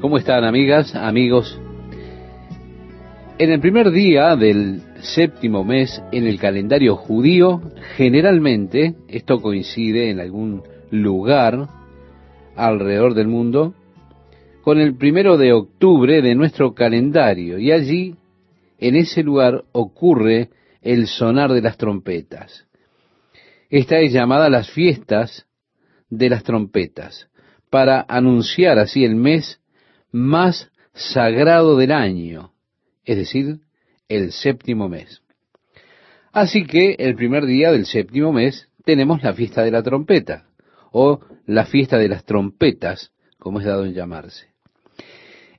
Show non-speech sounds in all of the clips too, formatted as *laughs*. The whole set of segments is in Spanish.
¿Cómo están amigas, amigos? En el primer día del séptimo mes en el calendario judío, generalmente, esto coincide en algún lugar alrededor del mundo, con el primero de octubre de nuestro calendario, y allí, en ese lugar, ocurre el sonar de las trompetas. Esta es llamada las fiestas de las trompetas, para anunciar así el mes más sagrado del año, es decir, el séptimo mes. Así que el primer día del séptimo mes tenemos la fiesta de la trompeta, o la fiesta de las trompetas, como es dado en llamarse.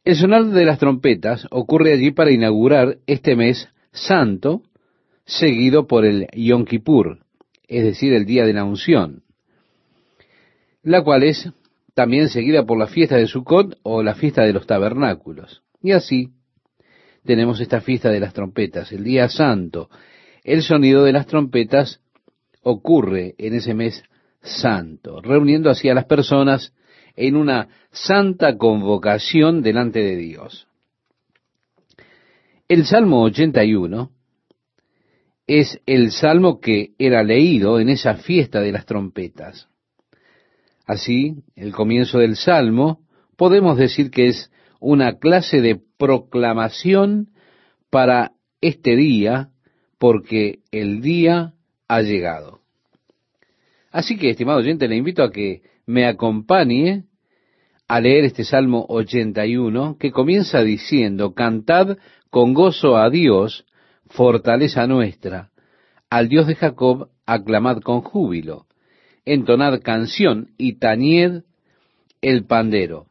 El sonar de las trompetas ocurre allí para inaugurar este mes santo, seguido por el Yom Kippur, es decir, el día de la unción, la cual es también seguida por la fiesta de Sukkot o la fiesta de los tabernáculos. Y así tenemos esta fiesta de las trompetas, el día santo. El sonido de las trompetas ocurre en ese mes santo, reuniendo así a las personas en una santa convocación delante de Dios. El Salmo 81 es el salmo que era leído en esa fiesta de las trompetas. Así, el comienzo del salmo podemos decir que es una clase de proclamación para este día, porque el día ha llegado. Así que, estimado oyente, le invito a que me acompañe a leer este Salmo 81, que comienza diciendo, Cantad con gozo a Dios, fortaleza nuestra, al Dios de Jacob, aclamad con júbilo, entonad canción y tañed el pandero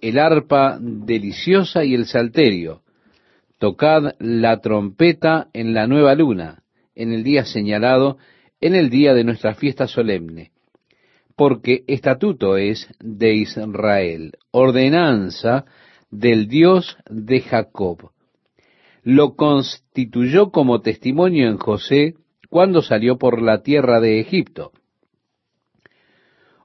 el arpa deliciosa y el salterio. Tocad la trompeta en la nueva luna, en el día señalado, en el día de nuestra fiesta solemne. Porque estatuto es de Israel, ordenanza del Dios de Jacob. Lo constituyó como testimonio en José cuando salió por la tierra de Egipto.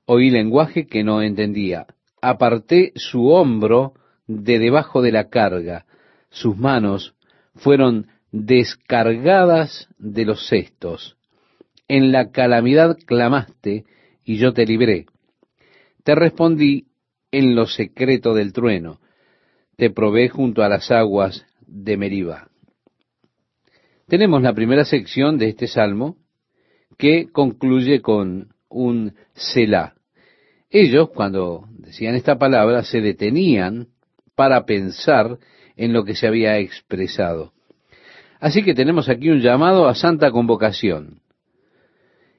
Oí lenguaje que no entendía aparté su hombro de debajo de la carga, sus manos fueron descargadas de los cestos. En la calamidad clamaste y yo te libré. Te respondí en lo secreto del trueno. Te probé junto a las aguas de Meriba. Tenemos la primera sección de este salmo que concluye con un Selah. Ellos, cuando decían esta palabra, se detenían para pensar en lo que se había expresado. Así que tenemos aquí un llamado a santa convocación.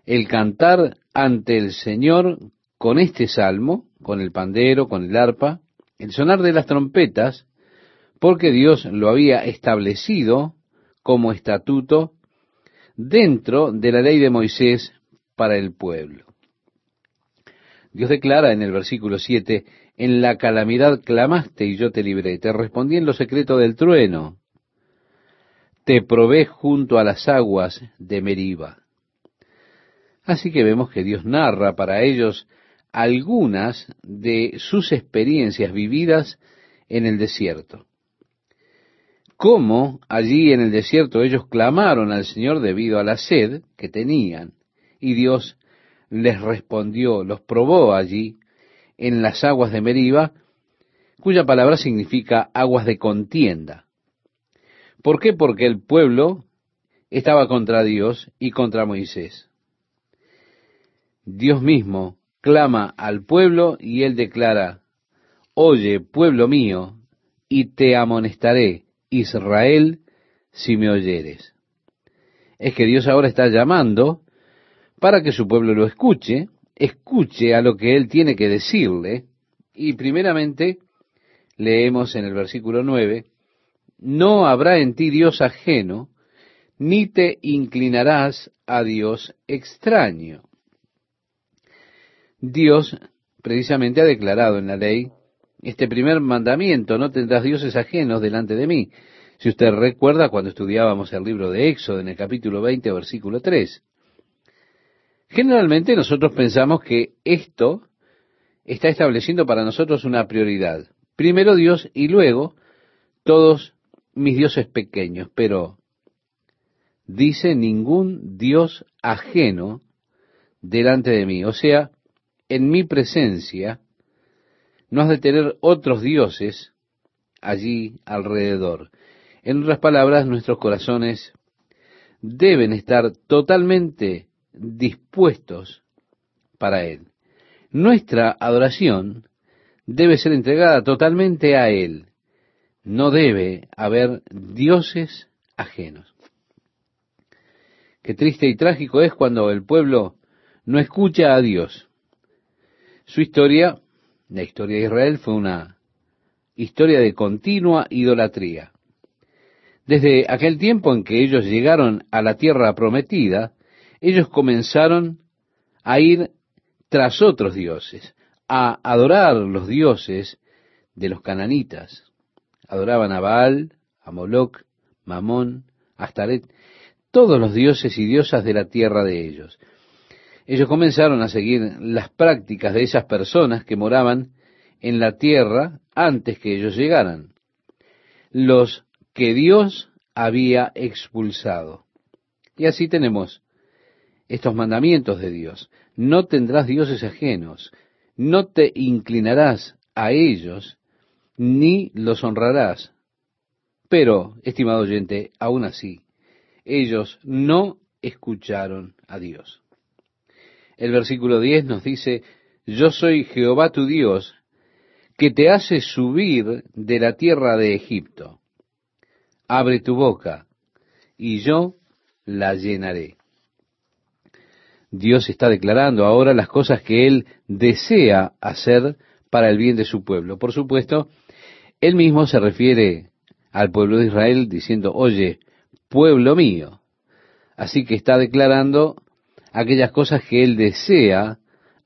El cantar ante el Señor con este salmo, con el pandero, con el arpa, el sonar de las trompetas, porque Dios lo había establecido como estatuto dentro de la ley de Moisés para el pueblo. Dios declara en el versículo 7, en la calamidad clamaste y yo te libré, te respondí en lo secreto del trueno, te probé junto a las aguas de Meriba. Así que vemos que Dios narra para ellos algunas de sus experiencias vividas en el desierto. Cómo allí en el desierto ellos clamaron al Señor debido a la sed que tenían, y Dios les respondió, los probó allí en las aguas de Meriba, cuya palabra significa aguas de contienda. ¿Por qué? Porque el pueblo estaba contra Dios y contra Moisés. Dios mismo clama al pueblo y él declara, Oye, pueblo mío, y te amonestaré, Israel, si me oyeres. Es que Dios ahora está llamando para que su pueblo lo escuche, escuche a lo que él tiene que decirle, y primeramente leemos en el versículo 9, no habrá en ti Dios ajeno, ni te inclinarás a Dios extraño. Dios precisamente ha declarado en la ley este primer mandamiento, no tendrás dioses ajenos delante de mí. Si usted recuerda cuando estudiábamos el libro de Éxodo en el capítulo 20, versículo 3. Generalmente nosotros pensamos que esto está estableciendo para nosotros una prioridad. Primero Dios y luego todos mis dioses pequeños, pero dice ningún Dios ajeno delante de mí. O sea, en mi presencia no has de tener otros dioses allí alrededor. En otras palabras, nuestros corazones deben estar totalmente dispuestos para Él. Nuestra adoración debe ser entregada totalmente a Él. No debe haber dioses ajenos. Qué triste y trágico es cuando el pueblo no escucha a Dios. Su historia, la historia de Israel, fue una historia de continua idolatría. Desde aquel tiempo en que ellos llegaron a la tierra prometida, ellos comenzaron a ir tras otros dioses, a adorar los dioses de los cananitas. Adoraban a Baal, a Moloch, Mamón, Astaret, todos los dioses y diosas de la tierra de ellos. Ellos comenzaron a seguir las prácticas de esas personas que moraban en la tierra antes que ellos llegaran, los que Dios había expulsado. Y así tenemos estos mandamientos de Dios. No tendrás dioses ajenos, no te inclinarás a ellos, ni los honrarás. Pero, estimado oyente, aún así, ellos no escucharon a Dios. El versículo 10 nos dice, yo soy Jehová tu Dios, que te hace subir de la tierra de Egipto. Abre tu boca, y yo la llenaré. Dios está declarando ahora las cosas que Él desea hacer para el bien de su pueblo. Por supuesto, Él mismo se refiere al pueblo de Israel diciendo, oye, pueblo mío. Así que está declarando aquellas cosas que Él desea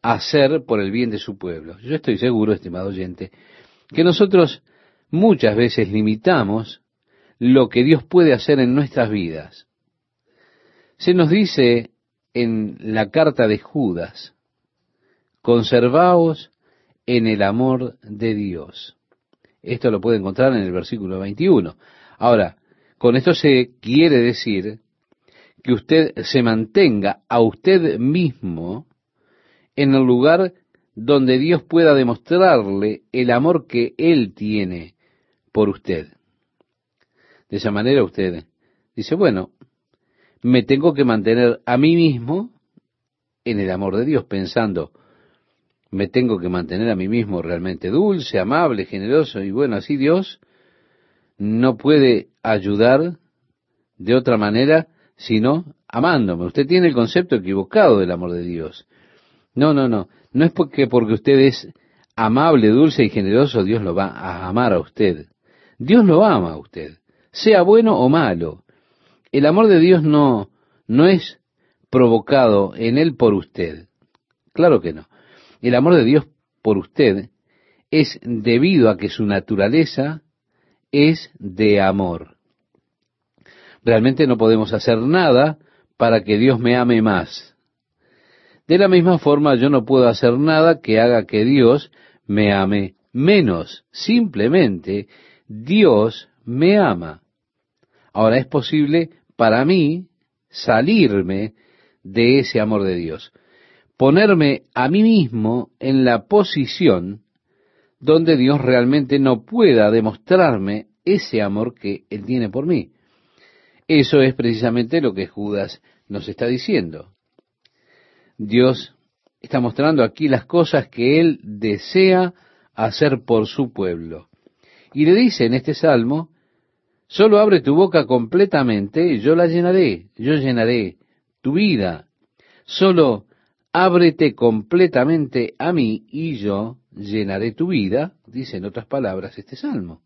hacer por el bien de su pueblo. Yo estoy seguro, estimado oyente, que nosotros muchas veces limitamos lo que Dios puede hacer en nuestras vidas. Se nos dice en la carta de Judas, conservaos en el amor de Dios. Esto lo puede encontrar en el versículo 21. Ahora, con esto se quiere decir que usted se mantenga a usted mismo en el lugar donde Dios pueda demostrarle el amor que Él tiene por usted. De esa manera usted dice, bueno, me tengo que mantener a mí mismo en el amor de Dios, pensando, me tengo que mantener a mí mismo realmente dulce, amable, generoso, y bueno, así Dios no puede ayudar de otra manera sino amándome. Usted tiene el concepto equivocado del amor de Dios. No, no, no. No es porque, porque usted es amable, dulce y generoso, Dios lo va a amar a usted. Dios lo ama a usted, sea bueno o malo. El amor de Dios no, no es provocado en él por usted. Claro que no. El amor de Dios por usted es debido a que su naturaleza es de amor. Realmente no podemos hacer nada para que Dios me ame más. De la misma forma, yo no puedo hacer nada que haga que Dios me ame menos. Simplemente, Dios me ama. Ahora es posible para mí salirme de ese amor de Dios, ponerme a mí mismo en la posición donde Dios realmente no pueda demostrarme ese amor que Él tiene por mí. Eso es precisamente lo que Judas nos está diciendo. Dios está mostrando aquí las cosas que Él desea hacer por su pueblo. Y le dice en este salmo, solo abre tu boca completamente, yo la llenaré, yo llenaré tu vida. Solo ábrete completamente a mí y yo llenaré tu vida, dice en otras palabras este salmo.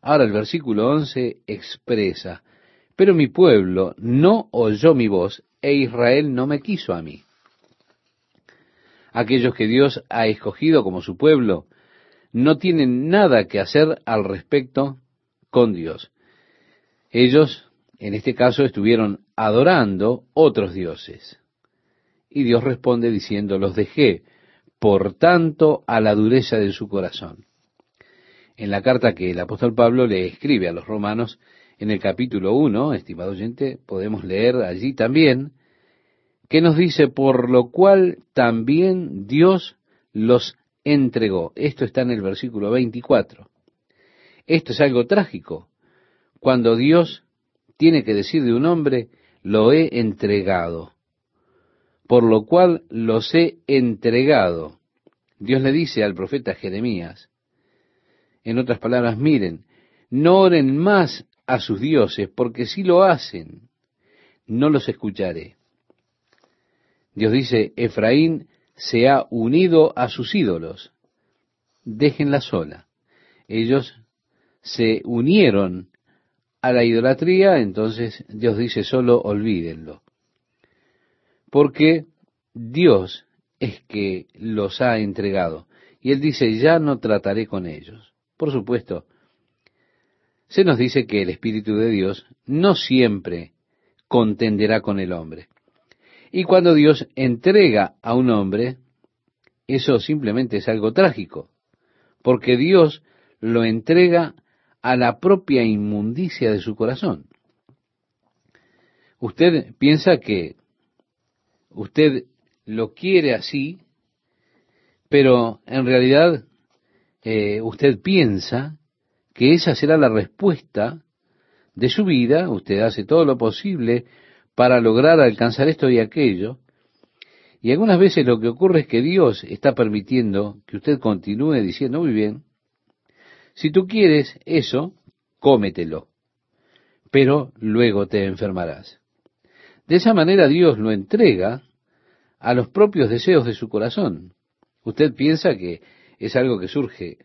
Ahora el versículo 11 expresa, pero mi pueblo no oyó mi voz e Israel no me quiso a mí. Aquellos que Dios ha escogido como su pueblo no tienen nada que hacer al respecto con Dios. Ellos, en este caso, estuvieron adorando otros dioses. Y Dios responde diciendo, los dejé, por tanto, a la dureza de su corazón. En la carta que el apóstol Pablo le escribe a los romanos, en el capítulo 1, estimado oyente, podemos leer allí también, que nos dice, por lo cual también Dios los entregó. Esto está en el versículo 24. Esto es algo trágico. Cuando Dios tiene que decir de un hombre, lo he entregado. Por lo cual los he entregado. Dios le dice al profeta Jeremías, en otras palabras, miren, no oren más a sus dioses, porque si lo hacen, no los escucharé. Dios dice, Efraín se ha unido a sus ídolos, déjenla sola. Ellos se unieron a la idolatría, entonces Dios dice solo olvídenlo. Porque Dios es que los ha entregado. Y Él dice, ya no trataré con ellos. Por supuesto, se nos dice que el Espíritu de Dios no siempre contenderá con el hombre. Y cuando Dios entrega a un hombre, eso simplemente es algo trágico, porque Dios lo entrega a la propia inmundicia de su corazón. Usted piensa que usted lo quiere así, pero en realidad eh, usted piensa que esa será la respuesta de su vida, usted hace todo lo posible para lograr alcanzar esto y aquello, y algunas veces lo que ocurre es que Dios está permitiendo que usted continúe diciendo, muy bien, si tú quieres eso, cómetelo, pero luego te enfermarás. De esa manera Dios lo entrega a los propios deseos de su corazón. Usted piensa que es algo que surge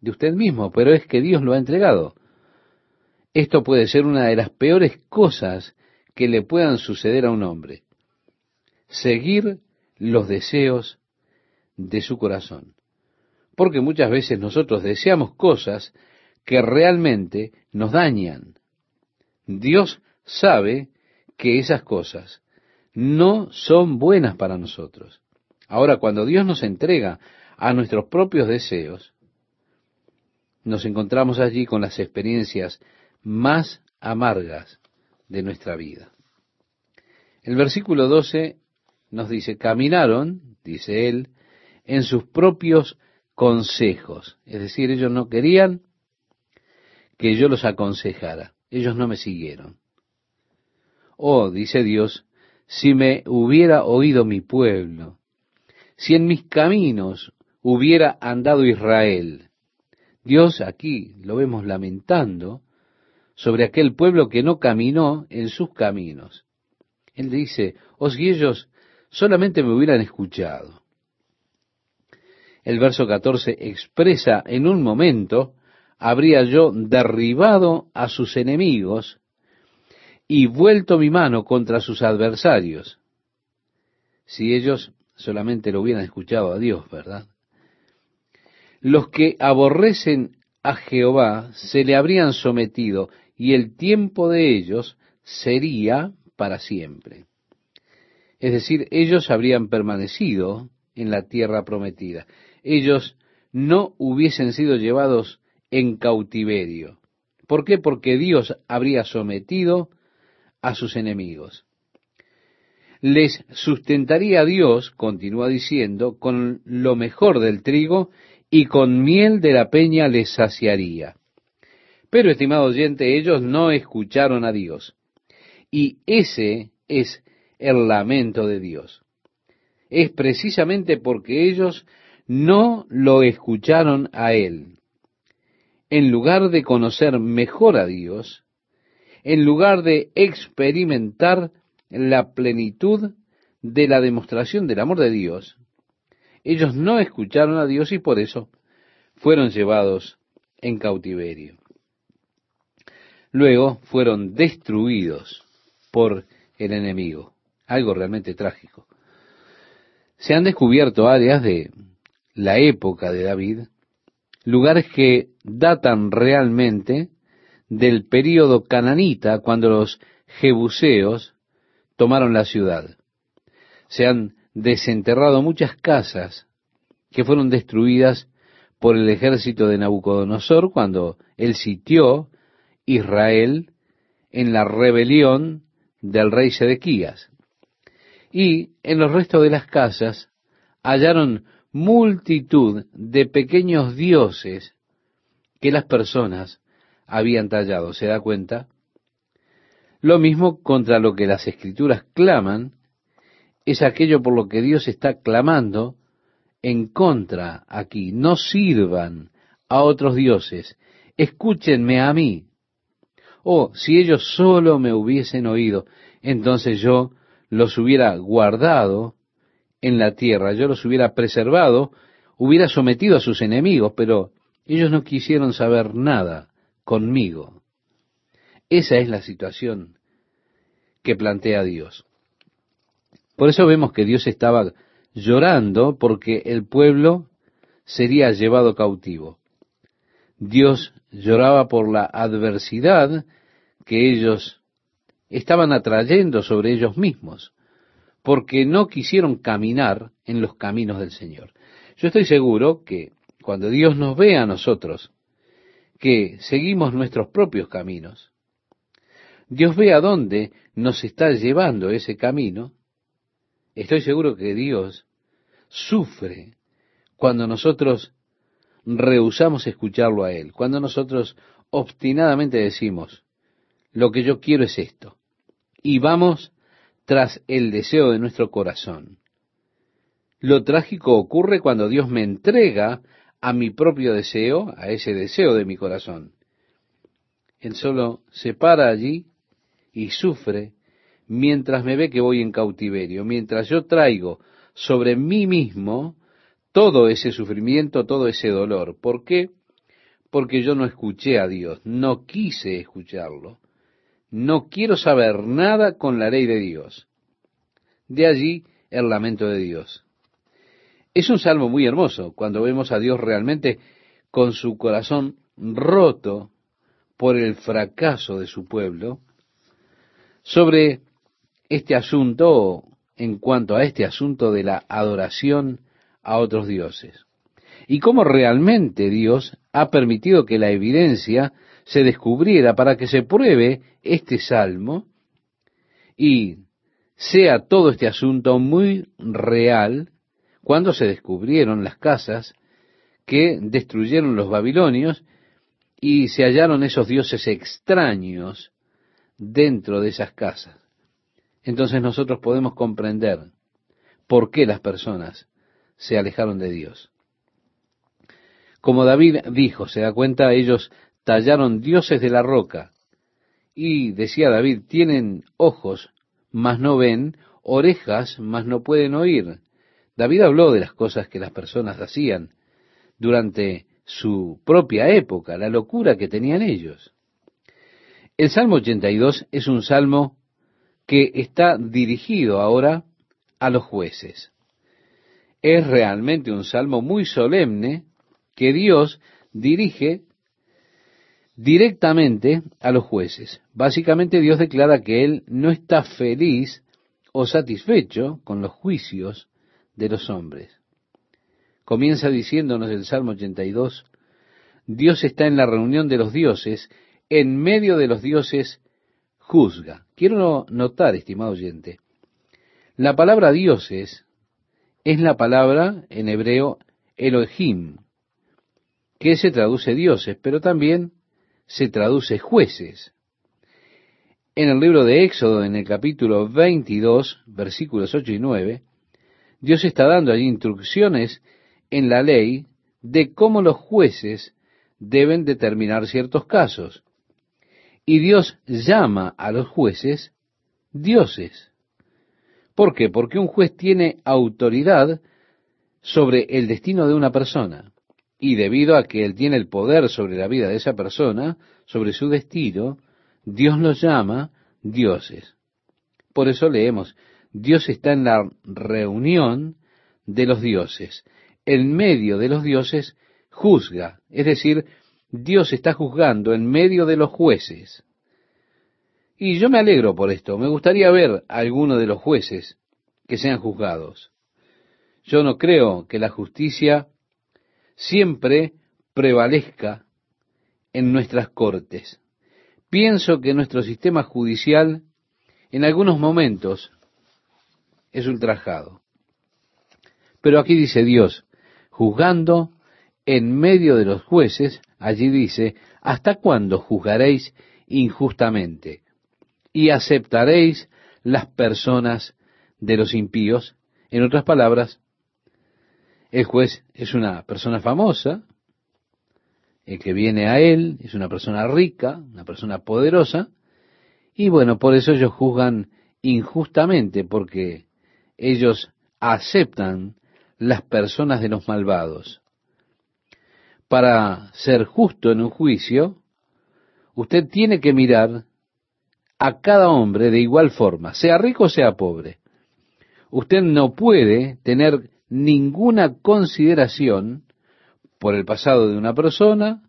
de usted mismo, pero es que Dios lo ha entregado. Esto puede ser una de las peores cosas que le puedan suceder a un hombre. Seguir los deseos de su corazón porque muchas veces nosotros deseamos cosas que realmente nos dañan. Dios sabe que esas cosas no son buenas para nosotros. Ahora, cuando Dios nos entrega a nuestros propios deseos, nos encontramos allí con las experiencias más amargas de nuestra vida. El versículo 12 nos dice, caminaron, dice él, en sus propios consejos. Es decir, ellos no querían que yo los aconsejara. Ellos no me siguieron. Oh, dice Dios, si me hubiera oído mi pueblo, si en mis caminos hubiera andado Israel. Dios aquí lo vemos lamentando sobre aquel pueblo que no caminó en sus caminos. Él dice, oh, y ellos solamente me hubieran escuchado el verso 14 expresa en un momento, habría yo derribado a sus enemigos y vuelto mi mano contra sus adversarios. Si ellos solamente lo hubieran escuchado a Dios, ¿verdad? Los que aborrecen a Jehová se le habrían sometido y el tiempo de ellos sería para siempre. Es decir, ellos habrían permanecido en la tierra prometida ellos no hubiesen sido llevados en cautiverio. ¿Por qué? Porque Dios habría sometido a sus enemigos. Les sustentaría Dios, continúa diciendo, con lo mejor del trigo y con miel de la peña les saciaría. Pero, estimado oyente, ellos no escucharon a Dios. Y ese es el lamento de Dios. Es precisamente porque ellos no lo escucharon a Él. En lugar de conocer mejor a Dios, en lugar de experimentar la plenitud de la demostración del amor de Dios, ellos no escucharon a Dios y por eso fueron llevados en cautiverio. Luego fueron destruidos por el enemigo, algo realmente trágico. Se han descubierto áreas de la época de David, lugares que datan realmente del período cananita, cuando los jebuseos tomaron la ciudad. Se han desenterrado muchas casas que fueron destruidas por el ejército de Nabucodonosor cuando él sitió Israel en la rebelión del rey Sedequías. Y en los restos de las casas hallaron multitud de pequeños dioses que las personas habían tallado. ¿Se da cuenta? Lo mismo contra lo que las escrituras claman es aquello por lo que Dios está clamando en contra aquí. No sirvan a otros dioses. Escúchenme a mí. Oh, si ellos solo me hubiesen oído, entonces yo los hubiera guardado en la tierra, yo los hubiera preservado, hubiera sometido a sus enemigos, pero ellos no quisieron saber nada conmigo. Esa es la situación que plantea Dios. Por eso vemos que Dios estaba llorando porque el pueblo sería llevado cautivo. Dios lloraba por la adversidad que ellos estaban atrayendo sobre ellos mismos, porque no quisieron caminar en los caminos del Señor. Yo estoy seguro que cuando Dios nos ve a nosotros, que seguimos nuestros propios caminos, Dios ve a dónde nos está llevando ese camino, estoy seguro que Dios sufre cuando nosotros rehusamos escucharlo a Él, cuando nosotros obstinadamente decimos, lo que yo quiero es esto, y vamos tras el deseo de nuestro corazón. Lo trágico ocurre cuando Dios me entrega a mi propio deseo, a ese deseo de mi corazón. Él solo se para allí y sufre mientras me ve que voy en cautiverio, mientras yo traigo sobre mí mismo todo ese sufrimiento, todo ese dolor. ¿Por qué? Porque yo no escuché a Dios, no quise escucharlo, no quiero saber nada con la ley de Dios. De allí el lamento de Dios. Es un salmo muy hermoso cuando vemos a Dios realmente con su corazón roto por el fracaso de su pueblo, sobre este asunto, en cuanto a este asunto de la adoración a otros dioses. Y cómo realmente Dios ha permitido que la evidencia se descubriera para que se pruebe este salmo y sea todo este asunto muy real cuando se descubrieron las casas que destruyeron los babilonios y se hallaron esos dioses extraños dentro de esas casas. Entonces nosotros podemos comprender por qué las personas se alejaron de Dios. Como David dijo, se da cuenta, ellos tallaron dioses de la roca. Y decía David, tienen ojos, mas no ven, orejas, mas no pueden oír. David habló de las cosas que las personas hacían durante su propia época, la locura que tenían ellos. El Salmo 82 es un salmo que está dirigido ahora a los jueces. Es realmente un salmo muy solemne que Dios dirige directamente a los jueces. Básicamente Dios declara que Él no está feliz o satisfecho con los juicios de los hombres. Comienza diciéndonos el Salmo 82, Dios está en la reunión de los dioses en medio de los dioses juzga. Quiero notar, estimado oyente, la palabra dioses es la palabra en hebreo Elohim, que se traduce dioses, pero también se traduce jueces. En el libro de Éxodo, en el capítulo 22, versículos 8 y 9, Dios está dando allí instrucciones en la ley de cómo los jueces deben determinar ciertos casos. Y Dios llama a los jueces dioses. ¿Por qué? Porque un juez tiene autoridad sobre el destino de una persona. Y debido a que él tiene el poder sobre la vida de esa persona, sobre su destino, Dios los llama dioses. Por eso leemos, Dios está en la reunión de los dioses. En medio de los dioses juzga, es decir, Dios está juzgando en medio de los jueces. Y yo me alegro por esto. Me gustaría ver a alguno de los jueces que sean juzgados. Yo no creo que la justicia siempre prevalezca en nuestras cortes. Pienso que nuestro sistema judicial en algunos momentos es ultrajado. Pero aquí dice Dios, juzgando en medio de los jueces, allí dice, ¿hasta cuándo juzgaréis injustamente? Y aceptaréis las personas de los impíos. En otras palabras, el juez es una persona famosa, el que viene a él es una persona rica, una persona poderosa, y bueno, por eso ellos juzgan injustamente, porque ellos aceptan las personas de los malvados. Para ser justo en un juicio, usted tiene que mirar a cada hombre de igual forma, sea rico o sea pobre. Usted no puede tener ninguna consideración por el pasado de una persona,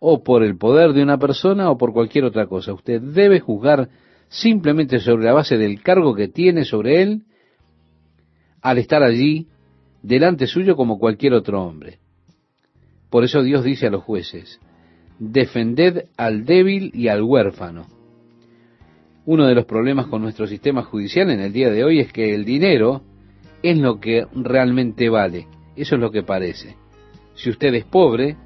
o por el poder de una persona, o por cualquier otra cosa. Usted debe juzgar simplemente sobre la base del cargo que tiene sobre él al estar allí delante suyo como cualquier otro hombre. Por eso Dios dice a los jueces, defended al débil y al huérfano. Uno de los problemas con nuestro sistema judicial en el día de hoy es que el dinero es lo que realmente vale. Eso es lo que parece. Si usted es pobre,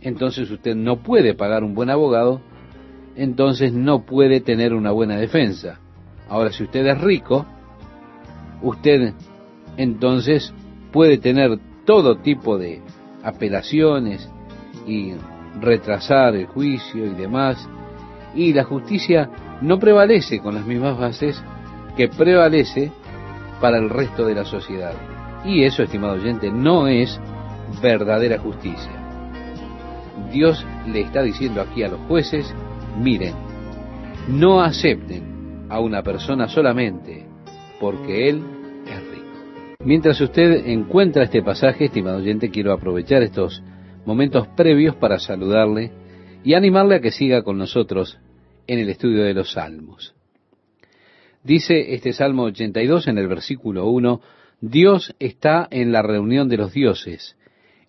entonces usted no puede pagar un buen abogado, entonces no puede tener una buena defensa. Ahora, si usted es rico, usted entonces puede tener todo tipo de apelaciones y retrasar el juicio y demás, y la justicia no prevalece con las mismas bases que prevalece para el resto de la sociedad. Y eso, estimado oyente, no es verdadera justicia. Dios le está diciendo aquí a los jueces, miren, no acepten a una persona solamente porque él es rico. Mientras usted encuentra este pasaje, estimado oyente, quiero aprovechar estos momentos previos para saludarle y animarle a que siga con nosotros en el estudio de los salmos. Dice este Salmo 82 en el versículo 1, Dios está en la reunión de los dioses,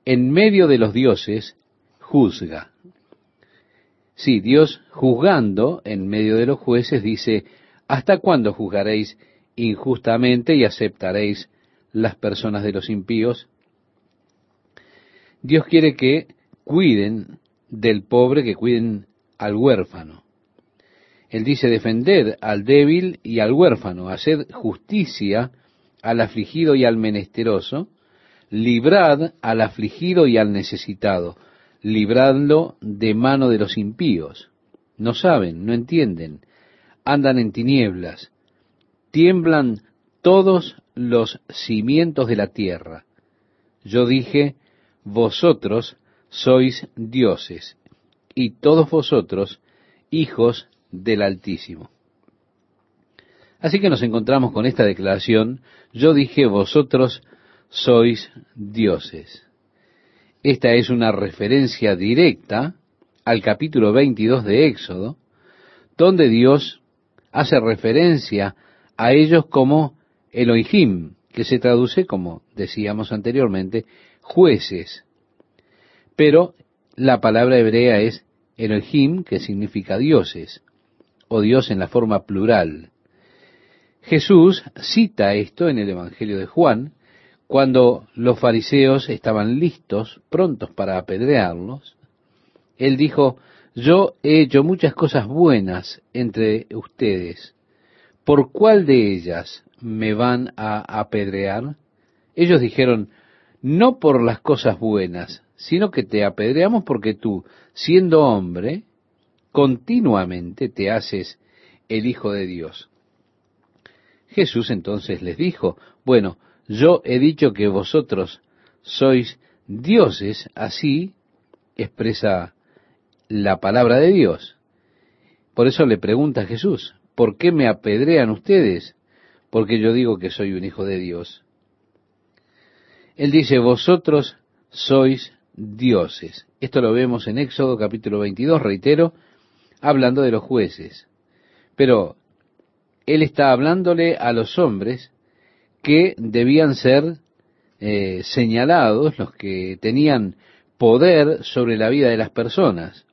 en medio de los dioses juzga. Sí, Dios juzgando en medio de los jueces dice, ¿hasta cuándo juzgaréis injustamente y aceptaréis las personas de los impíos? Dios quiere que cuiden del pobre, que cuiden al huérfano. Él dice, defended al débil y al huérfano, haced justicia al afligido y al menesteroso, librad al afligido y al necesitado, libradlo de mano de los impíos. No saben, no entienden, andan en tinieblas, tiemblan todos los cimientos de la tierra. Yo dije, vosotros sois dioses, y todos vosotros hijos del Altísimo. Así que nos encontramos con esta declaración, yo dije, vosotros sois dioses. Esta es una referencia directa al capítulo 22 de Éxodo, donde Dios hace referencia a ellos como Elohim, que se traduce, como decíamos anteriormente, jueces. Pero la palabra hebrea es Elohim, que significa dioses o Dios en la forma plural. Jesús cita esto en el Evangelio de Juan, cuando los fariseos estaban listos, prontos para apedrearlos. Él dijo, yo he hecho muchas cosas buenas entre ustedes. ¿Por cuál de ellas me van a apedrear? Ellos dijeron, no por las cosas buenas, sino que te apedreamos porque tú, siendo hombre, continuamente te haces el Hijo de Dios. Jesús entonces les dijo, bueno, yo he dicho que vosotros sois dioses, así expresa la palabra de Dios. Por eso le pregunta a Jesús, ¿por qué me apedrean ustedes? Porque yo digo que soy un hijo de Dios. Él dice, vosotros sois dioses. Esto lo vemos en Éxodo capítulo 22, reitero, hablando de los jueces. Pero él está hablándole a los hombres que debían ser eh, señalados, los que tenían poder sobre la vida de las personas.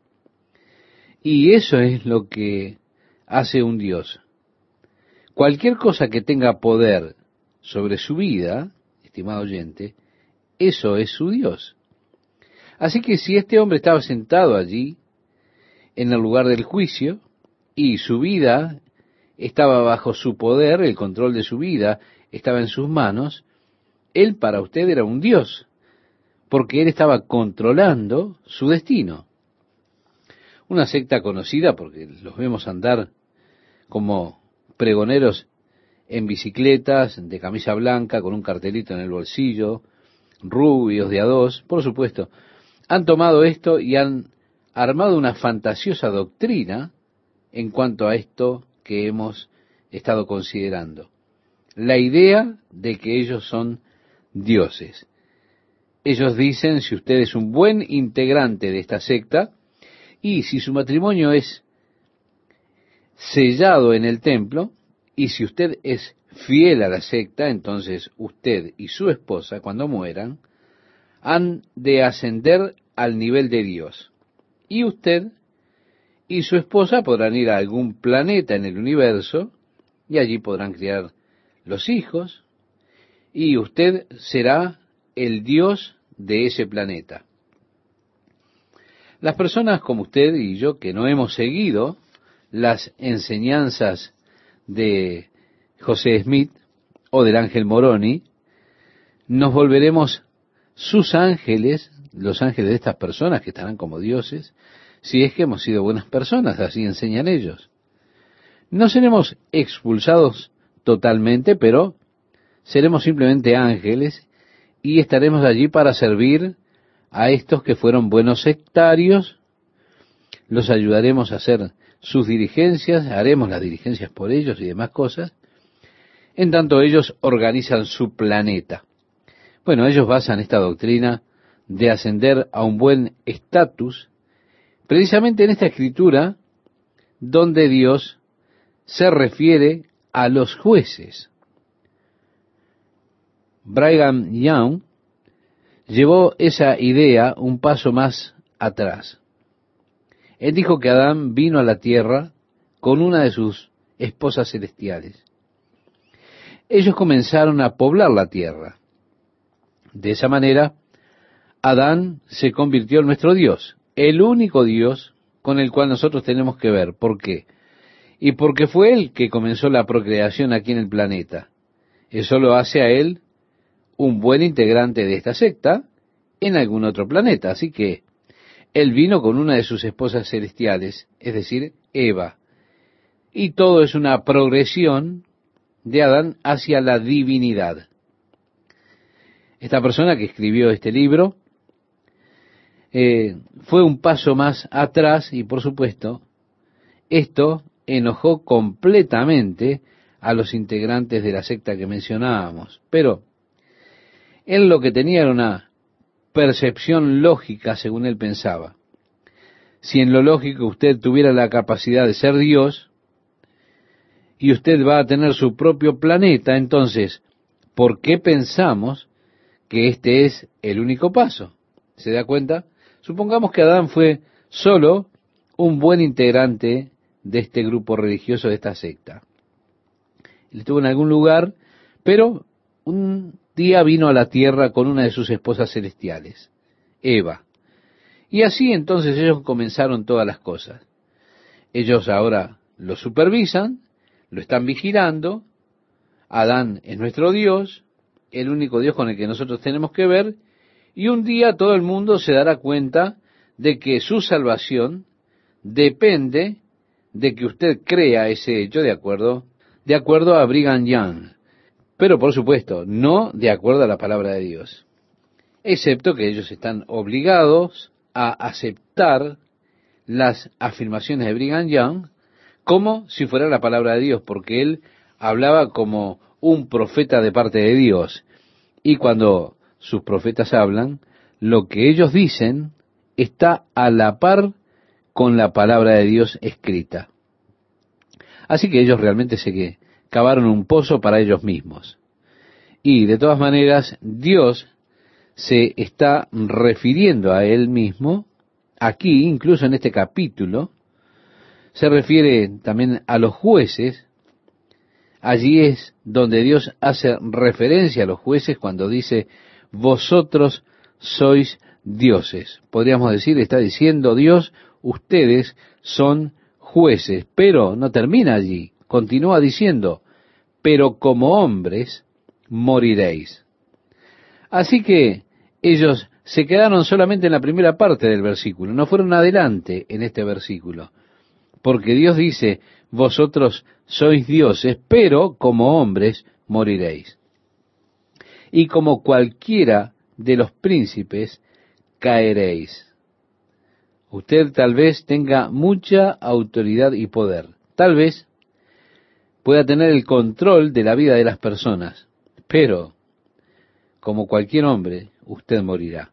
Y eso es lo que hace un Dios. Cualquier cosa que tenga poder sobre su vida, estimado oyente, eso es su Dios. Así que si este hombre estaba sentado allí, en el lugar del juicio, y su vida estaba bajo su poder, el control de su vida estaba en sus manos, él para usted era un Dios, porque él estaba controlando su destino. Una secta conocida, porque los vemos andar como pregoneros en bicicletas, de camisa blanca, con un cartelito en el bolsillo, rubios de a dos, por supuesto, han tomado esto y han armado una fantasiosa doctrina en cuanto a esto que hemos estado considerando. La idea de que ellos son dioses. Ellos dicen, si usted es un buen integrante de esta secta, y si su matrimonio es sellado en el templo, y si usted es fiel a la secta, entonces usted y su esposa, cuando mueran, han de ascender al nivel de Dios. Y usted y su esposa podrán ir a algún planeta en el universo y allí podrán criar los hijos y usted será el Dios de ese planeta. Las personas como usted y yo que no hemos seguido las enseñanzas de José Smith o del ángel Moroni, nos volveremos sus ángeles los ángeles de estas personas que estarán como dioses, si es que hemos sido buenas personas, así enseñan ellos. No seremos expulsados totalmente, pero seremos simplemente ángeles y estaremos allí para servir a estos que fueron buenos sectarios, los ayudaremos a hacer sus dirigencias, haremos las dirigencias por ellos y demás cosas, en tanto ellos organizan su planeta. Bueno, ellos basan esta doctrina de ascender a un buen estatus, precisamente en esta escritura donde Dios se refiere a los jueces. Brigham Young llevó esa idea un paso más atrás. Él dijo que Adán vino a la tierra con una de sus esposas celestiales. Ellos comenzaron a poblar la tierra. De esa manera, Adán se convirtió en nuestro Dios, el único Dios con el cual nosotros tenemos que ver. ¿Por qué? Y porque fue Él que comenzó la procreación aquí en el planeta. Eso lo hace a Él un buen integrante de esta secta en algún otro planeta. Así que Él vino con una de sus esposas celestiales, es decir, Eva. Y todo es una progresión de Adán hacia la divinidad. Esta persona que escribió este libro eh, fue un paso más atrás y por supuesto esto enojó completamente a los integrantes de la secta que mencionábamos. Pero él lo que tenía era una percepción lógica según él pensaba. Si en lo lógico usted tuviera la capacidad de ser Dios y usted va a tener su propio planeta, entonces, ¿por qué pensamos que este es el único paso? ¿Se da cuenta? Supongamos que Adán fue solo un buen integrante de este grupo religioso, de esta secta. Estuvo en algún lugar, pero un día vino a la tierra con una de sus esposas celestiales, Eva. Y así entonces ellos comenzaron todas las cosas. Ellos ahora lo supervisan, lo están vigilando. Adán es nuestro Dios, el único Dios con el que nosotros tenemos que ver, y un día todo el mundo se dará cuenta de que su salvación depende de que usted crea ese hecho de acuerdo, de acuerdo a Brigham Young. Pero por supuesto, no de acuerdo a la palabra de Dios. Excepto que ellos están obligados a aceptar las afirmaciones de Brigham Young como si fuera la palabra de Dios, porque él hablaba como un profeta de parte de Dios. Y cuando sus profetas hablan, lo que ellos dicen está a la par con la palabra de Dios escrita. Así que ellos realmente se que cavaron un pozo para ellos mismos. Y de todas maneras, Dios se está refiriendo a él mismo, aquí, incluso en este capítulo, se refiere también a los jueces, allí es donde Dios hace referencia a los jueces cuando dice, vosotros sois dioses. Podríamos decir, está diciendo Dios, ustedes son jueces, pero no termina allí, continúa diciendo, pero como hombres moriréis. Así que ellos se quedaron solamente en la primera parte del versículo, no fueron adelante en este versículo, porque Dios dice, vosotros sois dioses, pero como hombres moriréis. Y como cualquiera de los príncipes, caeréis. Usted tal vez tenga mucha autoridad y poder. Tal vez pueda tener el control de la vida de las personas, pero como cualquier hombre, usted morirá.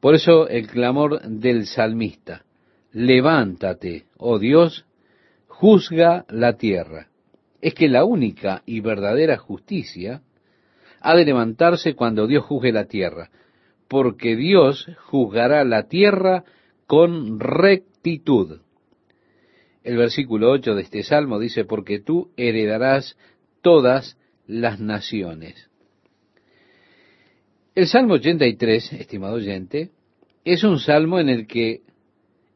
Por eso el clamor del salmista, levántate, oh Dios, juzga la tierra. Es que la única y verdadera justicia ha de levantarse cuando Dios juzgue la tierra, porque Dios juzgará la tierra con rectitud. El versículo 8 de este salmo dice, porque tú heredarás todas las naciones. El Salmo 83, estimado oyente, es un salmo en el que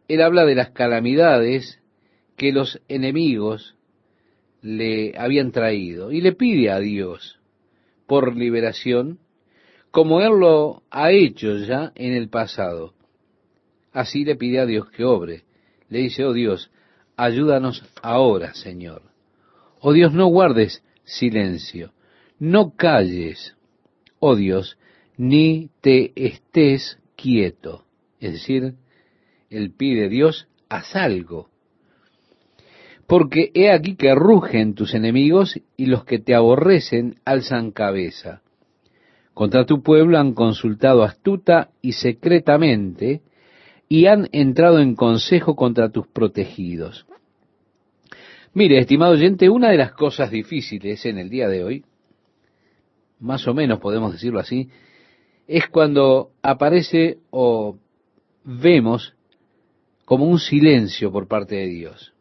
él habla de las calamidades que los enemigos le habían traído y le pide a Dios por liberación como él lo ha hecho ya en el pasado. Así le pide a Dios que obre. Le dice, oh Dios, ayúdanos ahora, Señor. Oh Dios, no guardes silencio, no calles, oh Dios, ni te estés quieto. Es decir, él pide, Dios, haz algo. Porque he aquí que rugen tus enemigos y los que te aborrecen alzan cabeza. Contra tu pueblo han consultado astuta y secretamente y han entrado en consejo contra tus protegidos. Mire, estimado oyente, una de las cosas difíciles en el día de hoy, más o menos podemos decirlo así, es cuando aparece o vemos como un silencio por parte de Dios.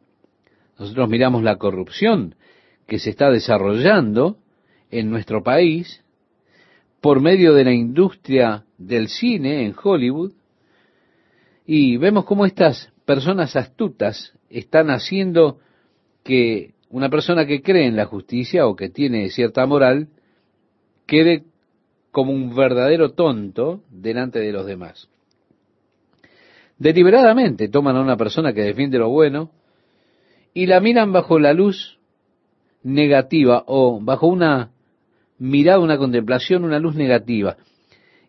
Nosotros miramos la corrupción que se está desarrollando en nuestro país, por medio de la industria del cine en Hollywood y vemos cómo estas personas astutas están haciendo que una persona que cree en la justicia o que tiene cierta moral quede como un verdadero tonto delante de los demás. Deliberadamente toman a una persona que defiende lo bueno y la miran bajo la luz negativa o bajo una mirada, una contemplación, una luz negativa.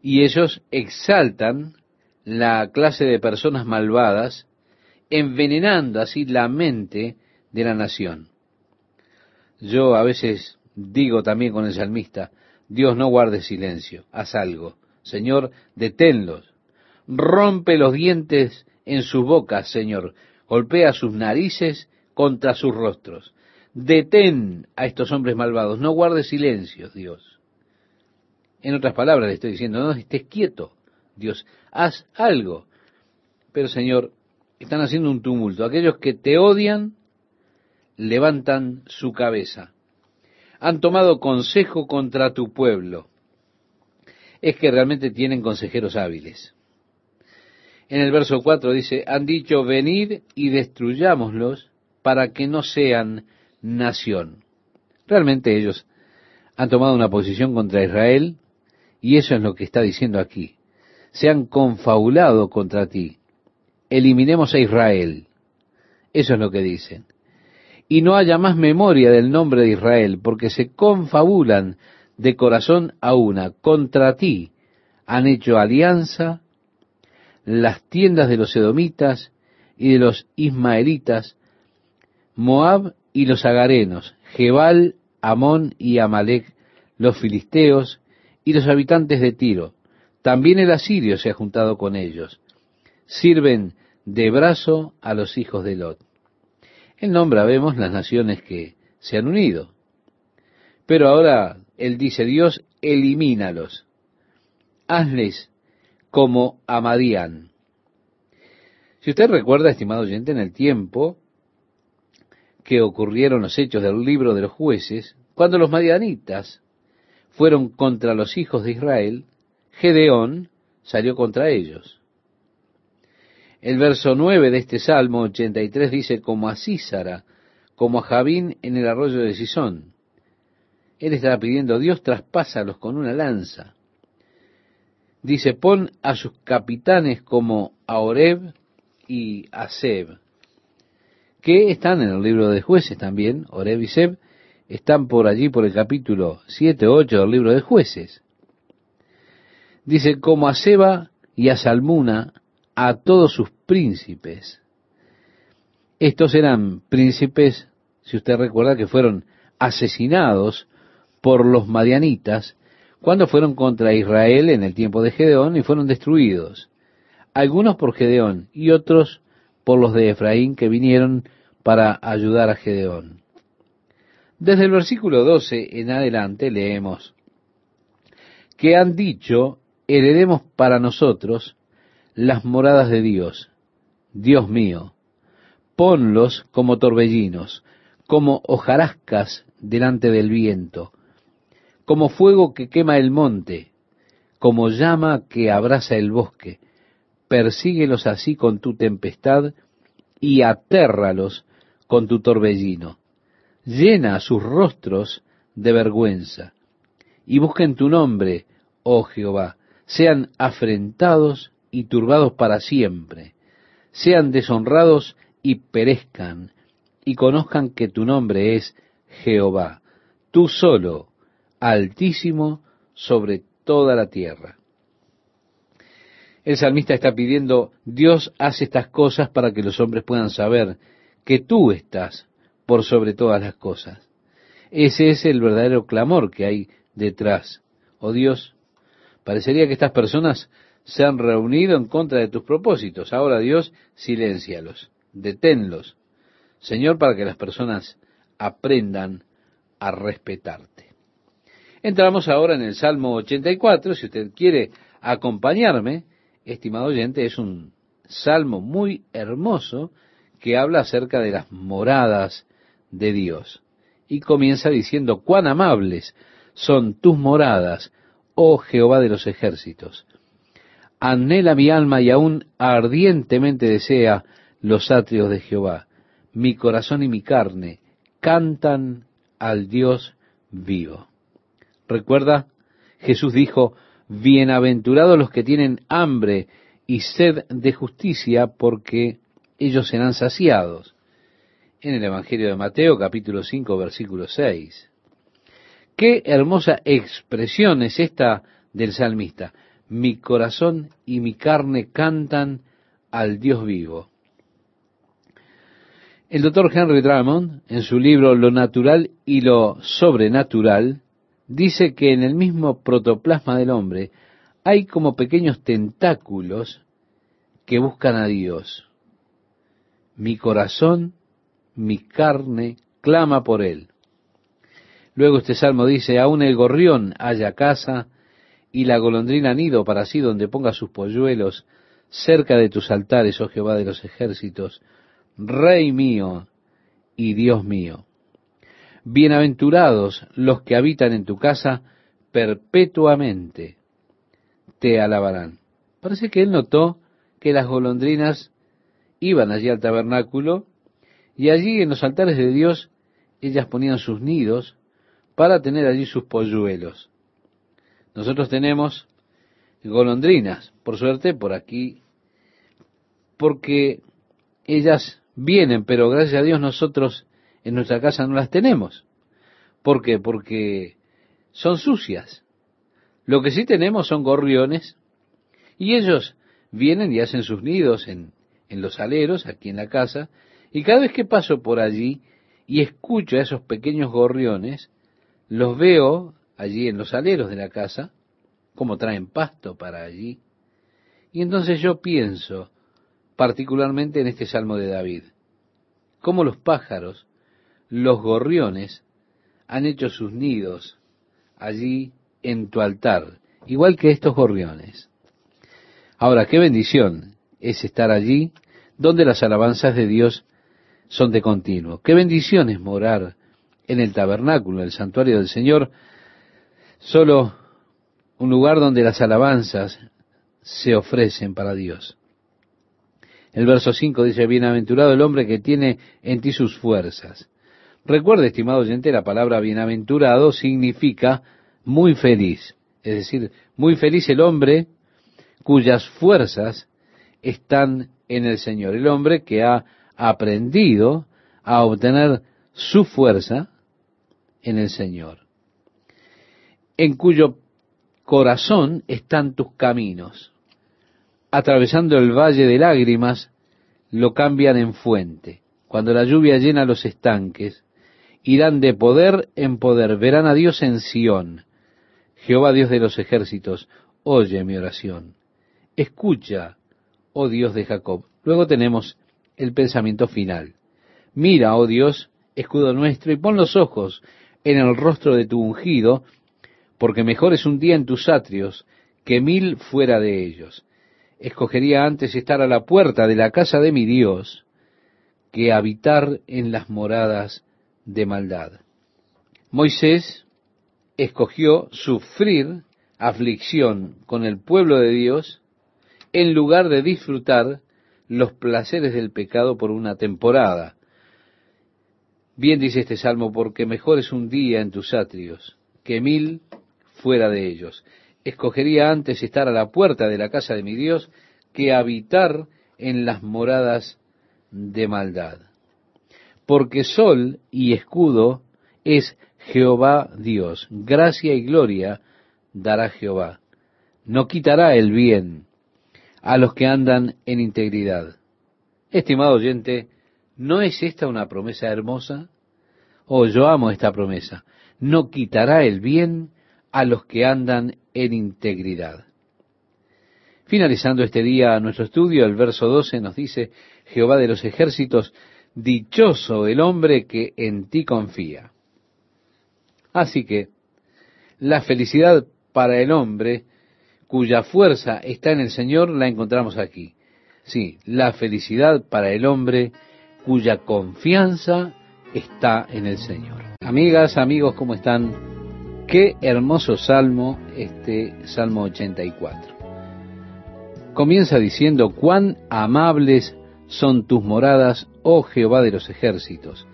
Y ellos exaltan la clase de personas malvadas, envenenando así la mente de la nación. Yo a veces digo también con el salmista, Dios no guarde silencio, haz algo. Señor, deténlos. Rompe los dientes en sus bocas, Señor. Golpea sus narices contra sus rostros. Detén a estos hombres malvados, no guarde silencio, Dios. En otras palabras le estoy diciendo, no estés quieto, Dios, haz algo. Pero Señor, están haciendo un tumulto. Aquellos que te odian levantan su cabeza. Han tomado consejo contra tu pueblo. Es que realmente tienen consejeros hábiles. En el verso 4 dice, han dicho, venid y destruyámoslos para que no sean nación. Realmente ellos han tomado una posición contra Israel y eso es lo que está diciendo aquí. Se han confabulado contra ti. Eliminemos a Israel. Eso es lo que dicen. Y no haya más memoria del nombre de Israel, porque se confabulan de corazón a una. Contra ti han hecho alianza las tiendas de los edomitas y de los ismaelitas, Moab y los agarenos, Jebal, Amón y Amalek, los filisteos y los habitantes de Tiro. También el asirio se ha juntado con ellos. Sirven de brazo a los hijos de Lot. En nombre vemos las naciones que se han unido. Pero ahora él dice, Dios, elimínalos. hazles como a. Si usted recuerda, estimado oyente, en el tiempo que ocurrieron los hechos del libro de los jueces, cuando los madianitas fueron contra los hijos de Israel, Gedeón salió contra ellos. El verso 9 de este Salmo 83 dice, como a Císara, como a Javín en el arroyo de Sisón. Él estaba pidiendo, Dios traspásalos con una lanza. Dice, pon a sus capitanes como a Oreb y a Seb, que están en el libro de jueces también, Oreb y Seb, están por allí por el capítulo 7 o 8 del libro de jueces. Dice, como a Seba y a Salmuna, a todos sus príncipes. Estos eran príncipes, si usted recuerda, que fueron asesinados por los madianitas cuando fueron contra Israel en el tiempo de Gedeón y fueron destruidos. Algunos por Gedeón y otros por los de Efraín que vinieron para ayudar a Gedeón. Desde el versículo 12 en adelante leemos que han dicho, heredemos para nosotros las moradas de Dios. Dios mío, ponlos como torbellinos, como hojarascas delante del viento, como fuego que quema el monte, como llama que abraza el bosque. Persíguelos así con tu tempestad y atérralos con tu torbellino. Llena sus rostros de vergüenza y busquen tu nombre, oh Jehová. Sean afrentados y turbados para siempre. Sean deshonrados y perezcan y conozcan que tu nombre es Jehová. Tú solo, altísimo sobre toda la tierra. El salmista está pidiendo, Dios hace estas cosas para que los hombres puedan saber que tú estás por sobre todas las cosas. Ese es el verdadero clamor que hay detrás. Oh Dios, parecería que estas personas se han reunido en contra de tus propósitos. Ahora Dios, siléncialos, deténlos. Señor, para que las personas aprendan a respetarte. Entramos ahora en el Salmo 84, si usted quiere acompañarme, estimado oyente, es un salmo muy hermoso que habla acerca de las moradas de Dios. Y comienza diciendo, cuán amables son tus moradas, oh Jehová de los ejércitos. Anhela mi alma y aún ardientemente desea los atrios de Jehová. Mi corazón y mi carne cantan al Dios vivo. Recuerda, Jesús dijo, bienaventurados los que tienen hambre y sed de justicia, porque ellos serán saciados. En el Evangelio de Mateo, capítulo 5, versículo 6. Qué hermosa expresión es esta del salmista. Mi corazón y mi carne cantan al Dios vivo. El doctor Henry Drummond, en su libro Lo natural y lo sobrenatural, dice que en el mismo protoplasma del hombre hay como pequeños tentáculos que buscan a Dios. Mi corazón, mi carne, clama por Él. Luego este salmo dice, aún el gorrión haya casa y la golondrina nido para sí donde ponga sus polluelos cerca de tus altares, oh Jehová de los ejércitos, Rey mío y Dios mío. Bienaventurados los que habitan en tu casa perpetuamente te alabarán. Parece que él notó que las golondrinas iban allí al tabernáculo y allí en los altares de Dios ellas ponían sus nidos para tener allí sus polluelos. Nosotros tenemos golondrinas, por suerte, por aquí, porque ellas vienen, pero gracias a Dios nosotros en nuestra casa no las tenemos. ¿Por qué? Porque son sucias. Lo que sí tenemos son gorriones y ellos vienen y hacen sus nidos en, en los aleros, aquí en la casa, y cada vez que paso por allí y escucho a esos pequeños gorriones, los veo allí en los aleros de la casa, como traen pasto para allí. Y entonces yo pienso particularmente en este Salmo de David, cómo los pájaros los gorriones han hecho sus nidos allí en tu altar igual que estos gorriones. Ahora, qué bendición es estar allí donde las alabanzas de Dios son de continuo. Qué bendición es morar en el tabernáculo, en el santuario del Señor, solo un lugar donde las alabanzas se ofrecen para Dios. El verso 5 dice, bienaventurado el hombre que tiene en ti sus fuerzas. Recuerde, estimado oyente, la palabra bienaventurado significa muy feliz. Es decir, muy feliz el hombre cuyas fuerzas están en el Señor. El hombre que ha aprendido a obtener su fuerza en el Señor. En cuyo corazón están tus caminos. Atravesando el valle de lágrimas, lo cambian en fuente. Cuando la lluvia llena los estanques, irán de poder en poder, verán a Dios en Sión. Jehová Dios de los ejércitos, oye mi oración. Escucha, oh Dios de Jacob. Luego tenemos el pensamiento final. Mira, oh Dios, escudo nuestro, y pon los ojos en el rostro de tu ungido, porque mejor es un día en tus atrios que mil fuera de ellos. Escogería antes estar a la puerta de la casa de mi Dios que habitar en las moradas de maldad. Moisés escogió sufrir aflicción con el pueblo de Dios en lugar de disfrutar los placeres del pecado por una temporada. Bien dice este salmo, porque mejor es un día en tus atrios que mil fuera de ellos. Escogería antes estar a la puerta de la casa de mi Dios que habitar en las moradas de maldad. Porque sol y escudo es Jehová Dios. Gracia y gloria dará Jehová. No quitará el bien a los que andan en integridad. Estimado oyente, ¿no es esta una promesa hermosa? Oh, yo amo esta promesa. No quitará el bien a los que andan en integridad. Finalizando este día nuestro estudio, el verso 12 nos dice, Jehová de los ejércitos, dichoso el hombre que en ti confía. Así que la felicidad para el hombre cuya fuerza está en el Señor la encontramos aquí. Sí, la felicidad para el hombre cuya confianza está en el Señor. Amigas, amigos, ¿cómo están? Qué hermoso salmo este Salmo 84. Comienza diciendo, cuán amables son tus moradas, oh Jehová de los ejércitos.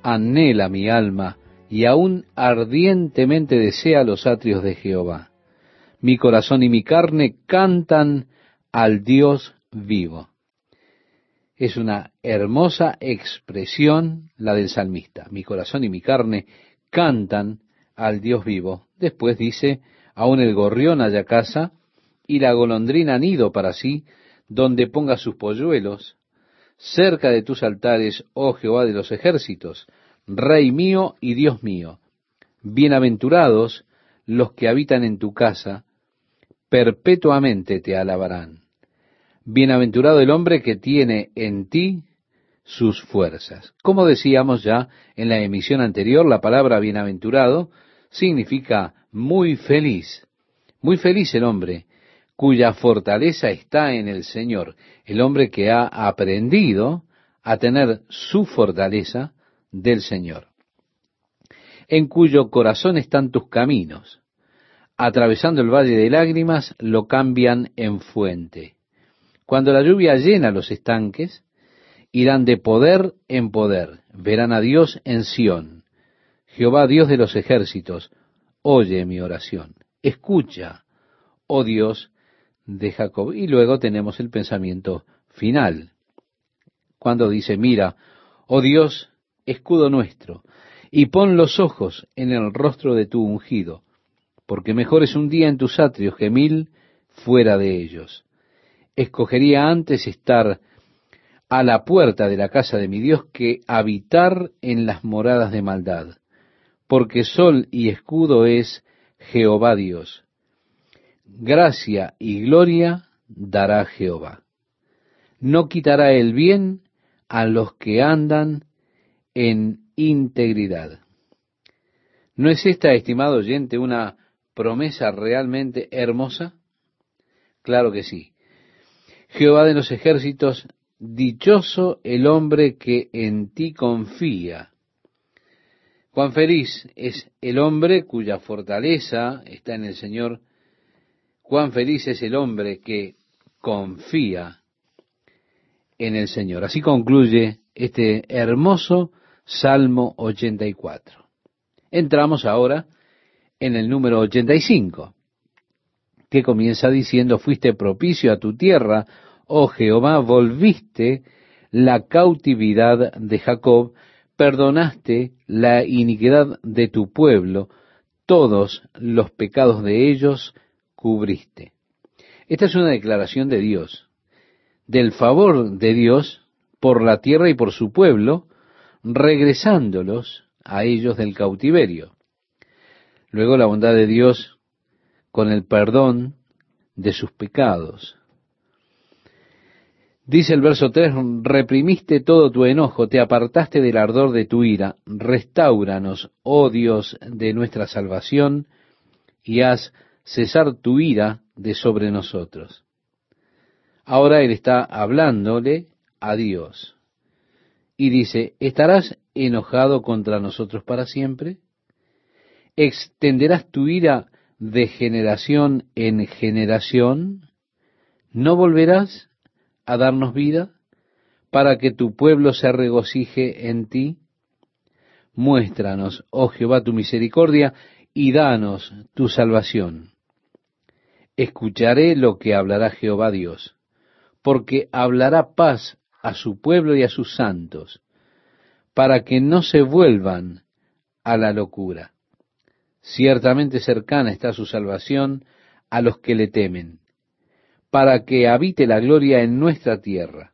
Anhela mi alma y aún ardientemente desea los atrios de Jehová. Mi corazón y mi carne cantan al Dios vivo. Es una hermosa expresión la del salmista. Mi corazón y mi carne cantan al Dios vivo. Después dice, aún el gorrión haya casa y la golondrina nido para sí, donde ponga sus polluelos, cerca de tus altares, oh Jehová de los ejércitos, Rey mío y Dios mío. Bienaventurados los que habitan en tu casa, perpetuamente te alabarán. Bienaventurado el hombre que tiene en ti sus fuerzas. Como decíamos ya en la emisión anterior, la palabra bienaventurado significa muy feliz. Muy feliz el hombre cuya fortaleza está en el Señor, el hombre que ha aprendido a tener su fortaleza del Señor, en cuyo corazón están tus caminos. Atravesando el valle de lágrimas, lo cambian en fuente. Cuando la lluvia llena los estanques, irán de poder en poder, verán a Dios en Sión. Jehová Dios de los ejércitos, oye mi oración. Escucha, oh Dios de Jacob. Y luego tenemos el pensamiento final, cuando dice, mira, oh Dios, escudo nuestro, y pon los ojos en el rostro de tu ungido, porque mejor es un día en tus atrios que mil fuera de ellos. Escogería antes estar a la puerta de la casa de mi Dios que habitar en las moradas de maldad porque sol y escudo es Jehová Dios. Gracia y gloria dará Jehová. No quitará el bien a los que andan en integridad. ¿No es esta, estimado oyente, una promesa realmente hermosa? Claro que sí. Jehová de los ejércitos, dichoso el hombre que en ti confía. Cuán feliz es el hombre cuya fortaleza está en el Señor. Cuán feliz es el hombre que confía en el Señor. Así concluye este hermoso Salmo 84. Entramos ahora en el número 85, que comienza diciendo, fuiste propicio a tu tierra, oh Jehová, volviste la cautividad de Jacob, perdonaste la iniquidad de tu pueblo, todos los pecados de ellos cubriste. Esta es una declaración de Dios, del favor de Dios por la tierra y por su pueblo, regresándolos a ellos del cautiverio. Luego la bondad de Dios con el perdón de sus pecados. Dice el verso 3, reprimiste todo tu enojo, te apartaste del ardor de tu ira, restauranos, oh Dios de nuestra salvación, y haz cesar tu ira de sobre nosotros. Ahora él está hablándole a Dios y dice, ¿estarás enojado contra nosotros para siempre? ¿Extenderás tu ira de generación en generación? ¿No volverás a darnos vida para que tu pueblo se regocije en ti? Muéstranos, oh Jehová, tu misericordia y danos tu salvación. Escucharé lo que hablará Jehová Dios, porque hablará paz a su pueblo y a sus santos, para que no se vuelvan a la locura. Ciertamente cercana está su salvación a los que le temen, para que habite la gloria en nuestra tierra.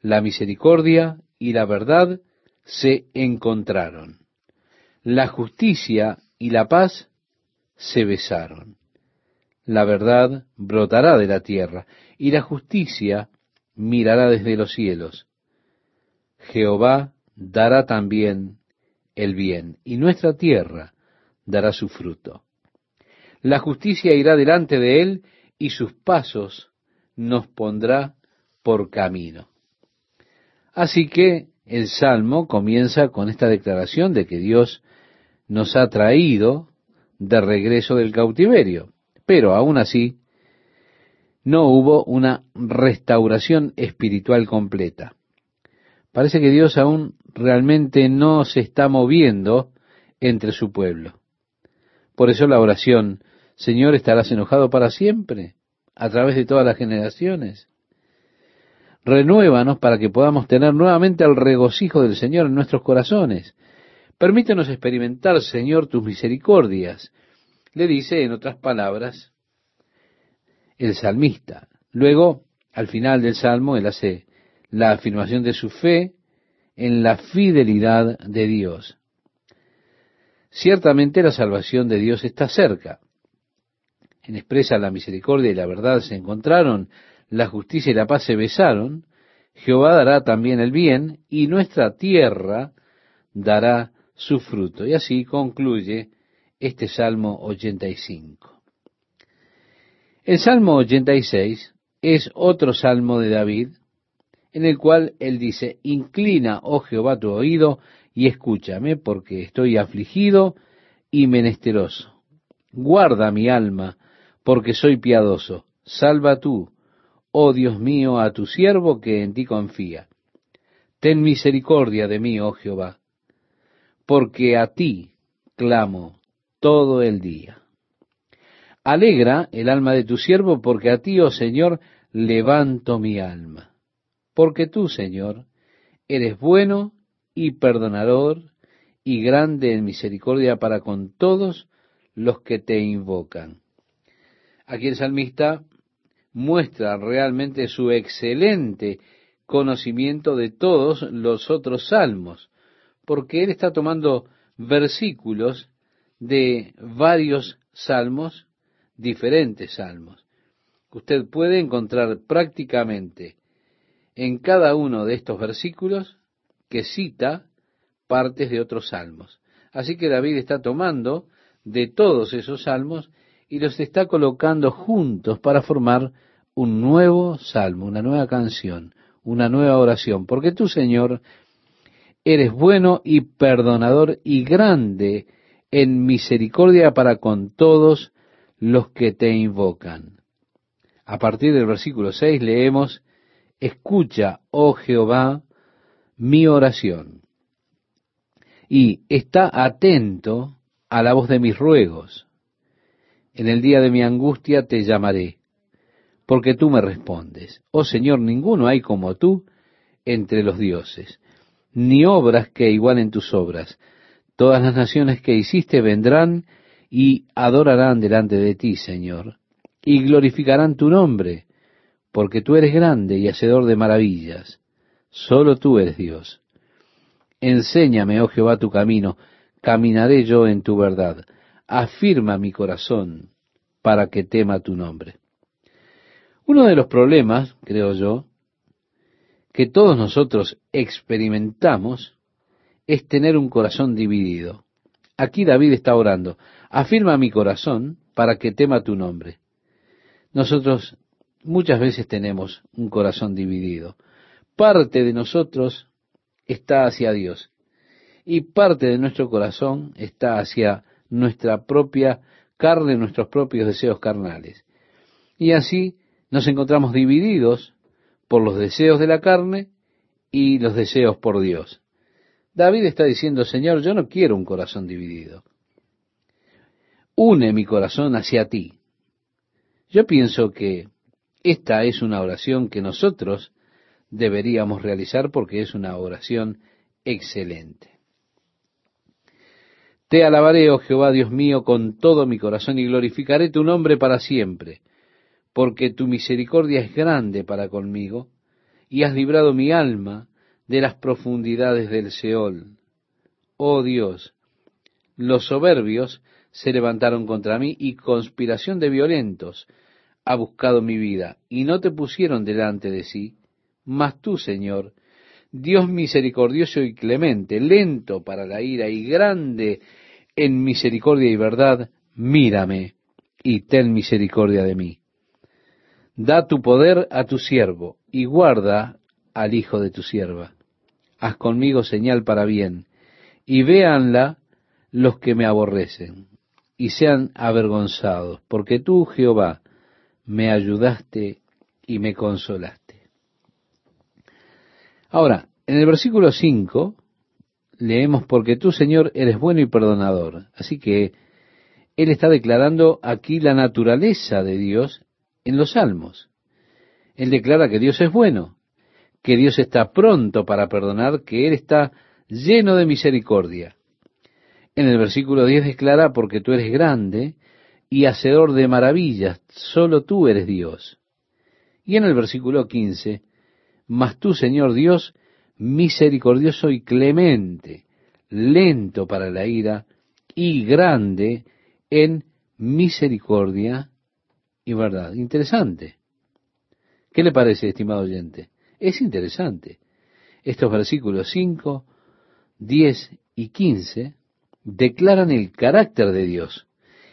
La misericordia y la verdad se encontraron. La justicia y la paz se besaron. La verdad brotará de la tierra y la justicia mirará desde los cielos. Jehová dará también el bien y nuestra tierra dará su fruto. La justicia irá delante de él y sus pasos nos pondrá por camino. Así que el Salmo comienza con esta declaración de que Dios nos ha traído de regreso del cautiverio. Pero aún así, no hubo una restauración espiritual completa. Parece que Dios aún realmente no se está moviendo entre su pueblo. Por eso la oración, Señor, ¿estarás enojado para siempre? A través de todas las generaciones. Renuévanos para que podamos tener nuevamente el regocijo del Señor en nuestros corazones. Permítenos experimentar, Señor, tus misericordias le dice, en otras palabras, el salmista. Luego, al final del salmo, él hace la afirmación de su fe en la fidelidad de Dios. Ciertamente la salvación de Dios está cerca. En expresa la misericordia y la verdad se encontraron, la justicia y la paz se besaron, Jehová dará también el bien y nuestra tierra dará su fruto. Y así concluye este Salmo 85. El Salmo 86 es otro salmo de David, en el cual él dice, Inclina, oh Jehová, tu oído y escúchame, porque estoy afligido y menesteroso. Guarda mi alma, porque soy piadoso. Salva tú, oh Dios mío, a tu siervo que en ti confía. Ten misericordia de mí, oh Jehová, porque a ti clamo todo el día. Alegra el alma de tu siervo, porque a ti, oh Señor, levanto mi alma. Porque tú, Señor, eres bueno y perdonador y grande en misericordia para con todos los que te invocan. Aquí el salmista muestra realmente su excelente conocimiento de todos los otros salmos, porque él está tomando versículos de varios salmos, diferentes salmos. Usted puede encontrar prácticamente en cada uno de estos versículos que cita partes de otros salmos. Así que David está tomando de todos esos salmos y los está colocando juntos para formar un nuevo salmo, una nueva canción, una nueva oración, porque tú, Señor, eres bueno y perdonador y grande en misericordia para con todos los que te invocan. A partir del versículo 6 leemos, Escucha, oh Jehová, mi oración, y está atento a la voz de mis ruegos. En el día de mi angustia te llamaré, porque tú me respondes. Oh Señor, ninguno hay como tú entre los dioses, ni obras que igualen tus obras. Todas las naciones que hiciste vendrán y adorarán delante de ti, Señor, y glorificarán tu nombre, porque tú eres grande y hacedor de maravillas. Solo tú eres Dios. Enséñame, oh Jehová, tu camino, caminaré yo en tu verdad. Afirma mi corazón para que tema tu nombre. Uno de los problemas, creo yo, que todos nosotros experimentamos es tener un corazón dividido. Aquí David está orando, afirma mi corazón para que tema tu nombre. Nosotros muchas veces tenemos un corazón dividido. Parte de nosotros está hacia Dios y parte de nuestro corazón está hacia nuestra propia carne, nuestros propios deseos carnales. Y así nos encontramos divididos por los deseos de la carne y los deseos por Dios. David está diciendo, Señor, yo no quiero un corazón dividido. Une mi corazón hacia ti. Yo pienso que esta es una oración que nosotros deberíamos realizar porque es una oración excelente. Te alabaré, oh Jehová Dios mío, con todo mi corazón y glorificaré tu nombre para siempre, porque tu misericordia es grande para conmigo y has librado mi alma de las profundidades del Seol. Oh Dios, los soberbios se levantaron contra mí y conspiración de violentos ha buscado mi vida y no te pusieron delante de sí, mas tú, Señor, Dios misericordioso y clemente, lento para la ira y grande en misericordia y verdad, mírame y ten misericordia de mí. Da tu poder a tu siervo y guarda al hijo de tu sierva. Haz conmigo señal para bien, y véanla los que me aborrecen, y sean avergonzados, porque tú, Jehová, me ayudaste y me consolaste. Ahora, en el versículo 5 leemos, porque tú, Señor, eres bueno y perdonador. Así que Él está declarando aquí la naturaleza de Dios en los salmos. Él declara que Dios es bueno, que Dios está pronto para perdonar, que Él está lleno de misericordia. En el versículo 10 declara, porque tú eres grande y hacedor de maravillas, solo tú eres Dios. Y en el versículo 15, mas tú, Señor Dios, misericordioso y clemente, lento para la ira y grande en misericordia y verdad. Interesante. ¿Qué le parece, estimado oyente? Es interesante. Estos versículos 5, 10 y 15 declaran el carácter de Dios,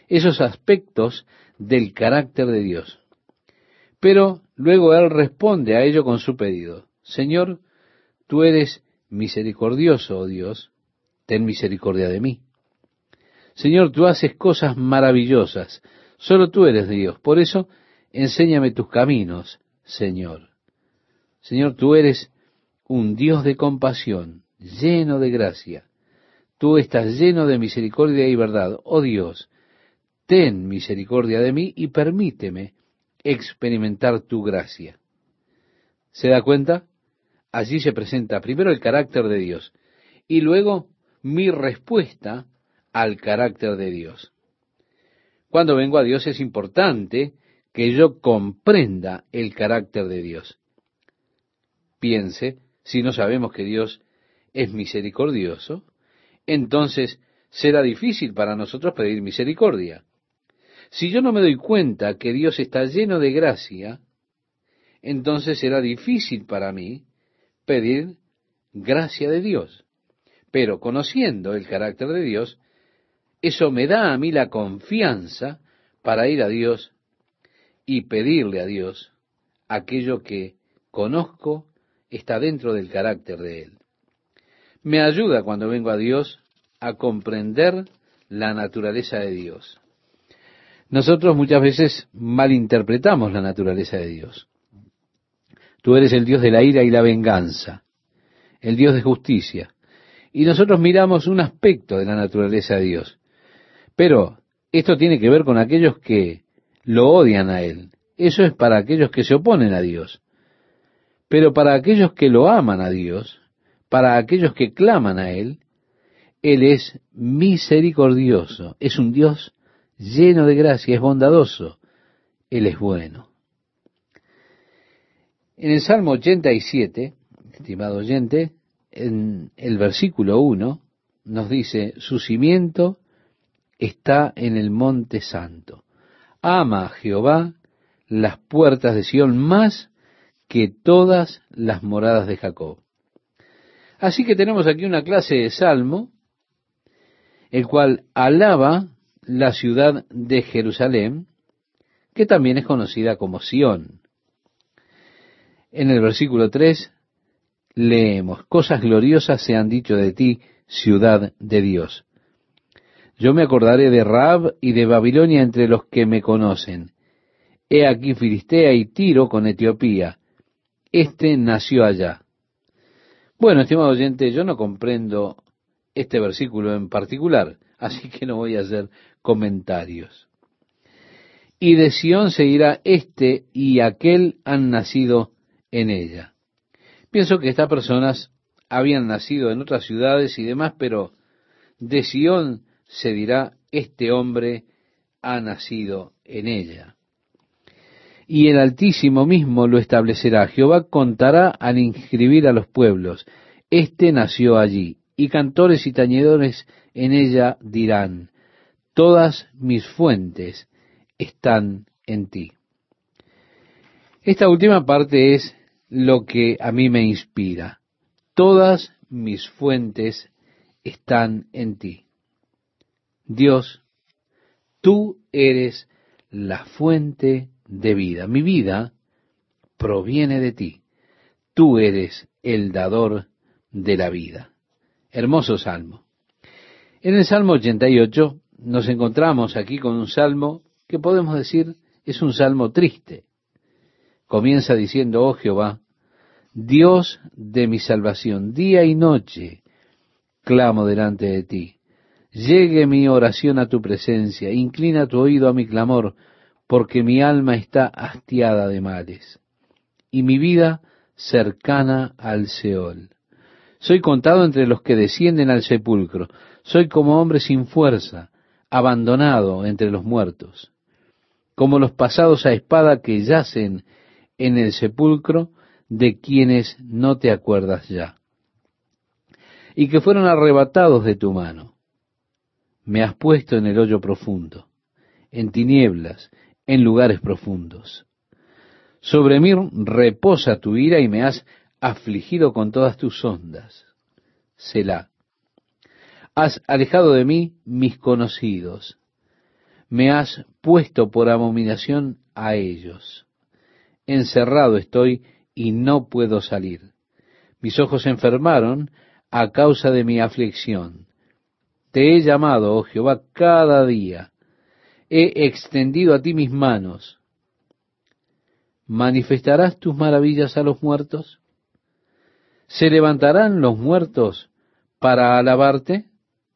esos aspectos del carácter de Dios. Pero luego Él responde a ello con su pedido. Señor, Tú eres misericordioso, oh Dios, ten misericordia de mí. Señor, tú haces cosas maravillosas, solo tú eres Dios. Por eso, enséñame tus caminos, Señor. Señor, tú eres un Dios de compasión, lleno de gracia. Tú estás lleno de misericordia y verdad. Oh Dios, ten misericordia de mí y permíteme experimentar tu gracia. ¿Se da cuenta? allí se presenta primero el carácter de Dios y luego mi respuesta al carácter de Dios. Cuando vengo a Dios es importante que yo comprenda el carácter de Dios. Piense, si no sabemos que Dios es misericordioso, entonces será difícil para nosotros pedir misericordia. Si yo no me doy cuenta que Dios está lleno de gracia, entonces será difícil para mí pedir gracia de Dios. Pero conociendo el carácter de Dios, Eso me da a mí la confianza para ir a Dios y pedirle a Dios aquello que conozco está dentro del carácter de Él. Me ayuda cuando vengo a Dios a comprender la naturaleza de Dios. Nosotros muchas veces malinterpretamos la naturaleza de Dios. Tú eres el Dios de la ira y la venganza, el Dios de justicia. Y nosotros miramos un aspecto de la naturaleza de Dios. Pero esto tiene que ver con aquellos que lo odian a Él. Eso es para aquellos que se oponen a Dios. Pero para aquellos que lo aman a Dios, para aquellos que claman a Él, Él es misericordioso, es un Dios lleno de gracia, es bondadoso, Él es bueno. En el Salmo 87, estimado oyente, en el versículo 1 nos dice, su cimiento está en el monte santo. Ama a Jehová las puertas de Sión más que todas las moradas de Jacob. Así que tenemos aquí una clase de salmo, el cual alaba la ciudad de Jerusalén, que también es conocida como Sión. En el versículo 3 leemos, cosas gloriosas se han dicho de ti, ciudad de Dios. Yo me acordaré de Rab y de Babilonia entre los que me conocen. He aquí Filistea y Tiro con Etiopía. Este nació allá. Bueno, estimado oyente, yo no comprendo este versículo en particular, *laughs* así que no voy a hacer comentarios. Y de Sión se irá este y aquel han nacido en ella. Pienso que estas personas habían nacido en otras ciudades y demás, pero de Sión se dirá, este hombre ha nacido en ella. Y el Altísimo mismo lo establecerá. Jehová contará al inscribir a los pueblos. Este nació allí. Y cantores y tañedores en ella dirán, todas mis fuentes están en ti. Esta última parte es lo que a mí me inspira. Todas mis fuentes están en ti. Dios, tú eres la fuente de vida. Mi vida proviene de ti. Tú eres el dador de la vida. Hermoso salmo. En el Salmo 88 nos encontramos aquí con un salmo que podemos decir es un salmo triste. Comienza diciendo, oh Jehová, Dios de mi salvación, día y noche clamo delante de ti. Llegue mi oración a tu presencia, inclina tu oído a mi clamor, porque mi alma está hastiada de males, y mi vida cercana al Seol. Soy contado entre los que descienden al sepulcro, soy como hombre sin fuerza, abandonado entre los muertos, como los pasados a espada que yacen en el sepulcro de quienes no te acuerdas ya, y que fueron arrebatados de tu mano. Me has puesto en el hoyo profundo, en tinieblas, en lugares profundos. Sobre mí reposa tu ira y me has afligido con todas tus ondas. Selah. Has alejado de mí mis conocidos. Me has puesto por abominación a ellos. Encerrado estoy y no puedo salir. Mis ojos se enfermaron a causa de mi aflicción. Te he llamado, oh Jehová, cada día. He extendido a ti mis manos. ¿Manifestarás tus maravillas a los muertos? ¿Se levantarán los muertos para alabarte?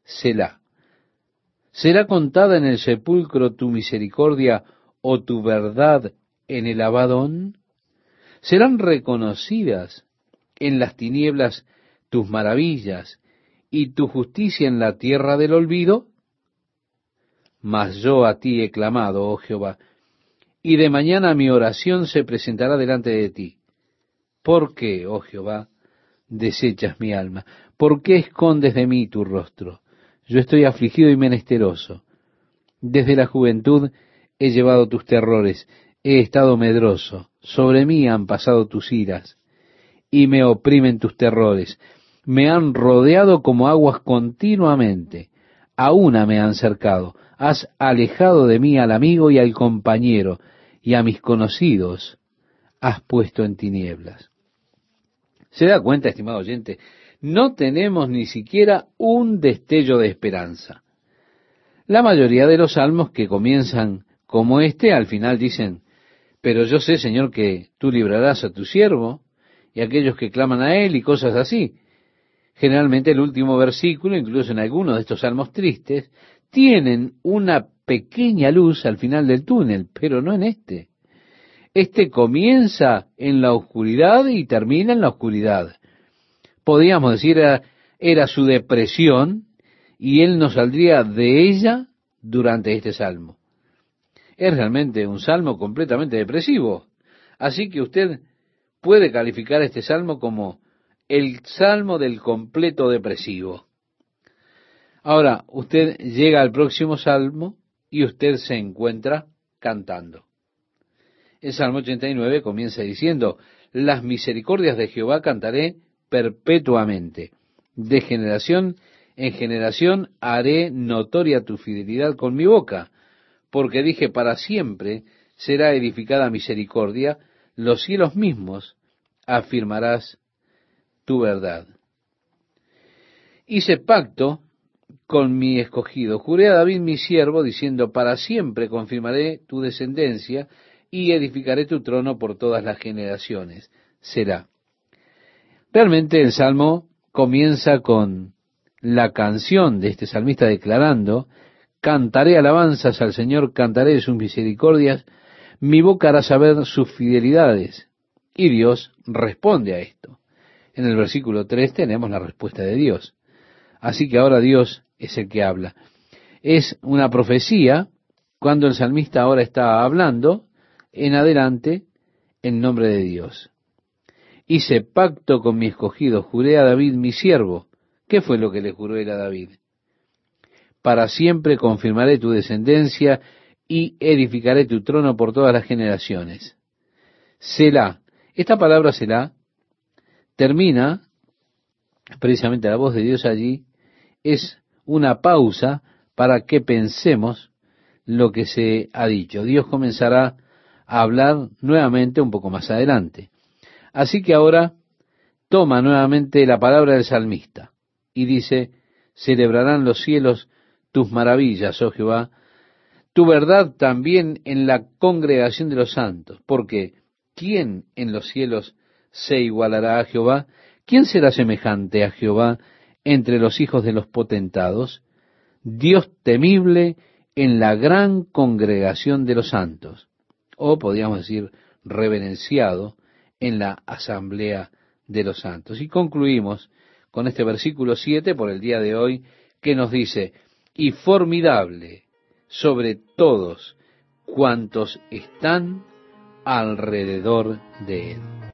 Selah. ¿Será contada en el sepulcro tu misericordia o tu verdad en el abadón? ¿Serán reconocidas en las tinieblas tus maravillas y tu justicia en la tierra del olvido? Mas yo a ti he clamado, oh Jehová, y de mañana mi oración se presentará delante de ti. ¿Por qué, oh Jehová, desechas mi alma? ¿Por qué escondes de mí tu rostro? Yo estoy afligido y menesteroso. Desde la juventud he llevado tus terrores, he estado medroso, sobre mí han pasado tus iras, y me oprimen tus terrores me han rodeado como aguas continuamente, a una me han cercado. Has alejado de mí al amigo y al compañero, y a mis conocidos has puesto en tinieblas. ¿Se da cuenta, estimado oyente? No tenemos ni siquiera un destello de esperanza. La mayoría de los salmos que comienzan como este, al final dicen, pero yo sé, Señor, que tú librarás a tu siervo y a aquellos que claman a él y cosas así. Generalmente el último versículo, incluso en algunos de estos salmos tristes, tienen una pequeña luz al final del túnel, pero no en este. Este comienza en la oscuridad y termina en la oscuridad. Podríamos decir, era, era su depresión y él no saldría de ella durante este salmo. Es realmente un salmo completamente depresivo. Así que usted puede calificar este salmo como el salmo del completo depresivo. Ahora, usted llega al próximo salmo y usted se encuentra cantando. El Salmo 89 comienza diciendo, las misericordias de Jehová cantaré perpetuamente. De generación en generación haré notoria tu fidelidad con mi boca, porque dije, para siempre será edificada misericordia, los cielos mismos afirmarás tu verdad. Hice pacto con mi escogido. Juré a David mi siervo, diciendo, para siempre confirmaré tu descendencia y edificaré tu trono por todas las generaciones. Será. Realmente el salmo comienza con la canción de este salmista declarando, cantaré alabanzas al Señor, cantaré sus misericordias, mi boca hará saber sus fidelidades. Y Dios responde a esto. En el versículo 3 tenemos la respuesta de Dios. Así que ahora Dios es el que habla. Es una profecía cuando el salmista ahora está hablando en adelante en nombre de Dios. Hice pacto con mi escogido, juré a David mi siervo. ¿Qué fue lo que le juró él a David? Para siempre confirmaré tu descendencia y edificaré tu trono por todas las generaciones. Selah. Esta palabra Selah termina, precisamente la voz de Dios allí, es una pausa para que pensemos lo que se ha dicho. Dios comenzará a hablar nuevamente un poco más adelante. Así que ahora toma nuevamente la palabra del salmista y dice, celebrarán los cielos tus maravillas, oh Jehová, tu verdad también en la congregación de los santos, porque ¿quién en los cielos se igualará a Jehová? ¿Quién será semejante a Jehová entre los hijos de los potentados? Dios temible en la gran congregación de los santos, o podríamos decir reverenciado en la asamblea de los santos. Y concluimos con este versículo 7 por el día de hoy que nos dice, y formidable sobre todos cuantos están alrededor de él.